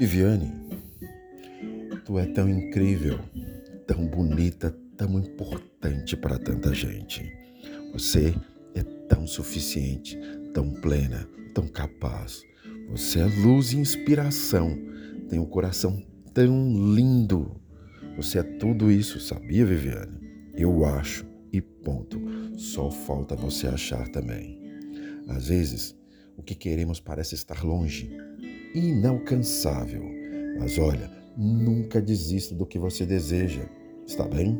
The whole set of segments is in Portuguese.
Viviane, tu é tão incrível, tão bonita, tão importante para tanta gente. Você é tão suficiente, tão plena, tão capaz. Você é luz e inspiração. Tem um coração tão lindo. Você é tudo isso, sabia, Viviane? Eu acho e ponto. Só falta você achar também. Às vezes, o que queremos parece estar longe, inalcançável. Mas olha, nunca desista do que você deseja, está bem?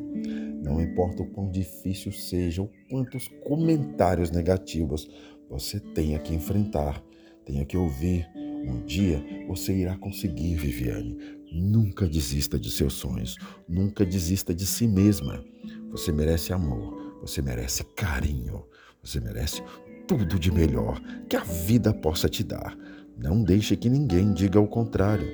Não importa o quão difícil seja ou quantos comentários negativos você tenha que enfrentar, tenha que ouvir. Um dia você irá conseguir, Viviane. Nunca desista de seus sonhos, nunca desista de si mesma. Você merece amor, você merece carinho, você merece tudo de melhor que a vida possa te dar. Não deixe que ninguém diga o contrário.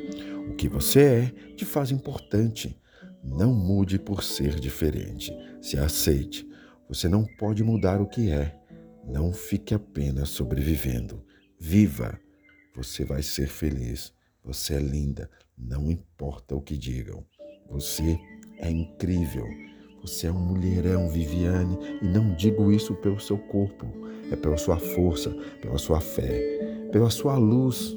O que você é te faz importante. Não mude por ser diferente. Se aceite. Você não pode mudar o que é. Não fique apenas sobrevivendo. Viva! Você vai ser feliz. Você é linda. Não importa o que digam. Você é incrível. Você é um mulherão, Viviane, e não digo isso pelo seu corpo, é pela sua força, pela sua fé, pela sua luz.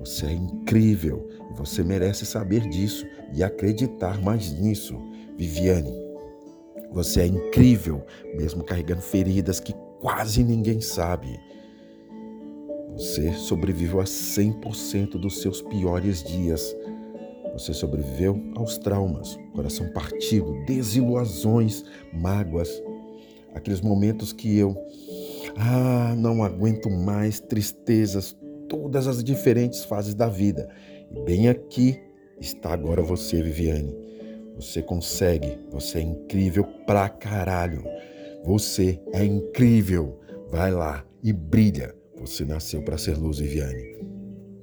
Você é incrível e você merece saber disso e acreditar mais nisso. Viviane, você é incrível, mesmo carregando feridas que quase ninguém sabe. Você sobreviveu a 100% dos seus piores dias. Você sobreviveu aos traumas, coração partido, desilusões, mágoas, aqueles momentos que eu, ah, não aguento mais tristezas, todas as diferentes fases da vida. E bem aqui está agora você, Viviane. Você consegue, você é incrível pra caralho. Você é incrível. Vai lá e brilha. Você nasceu para ser luz, Viviane.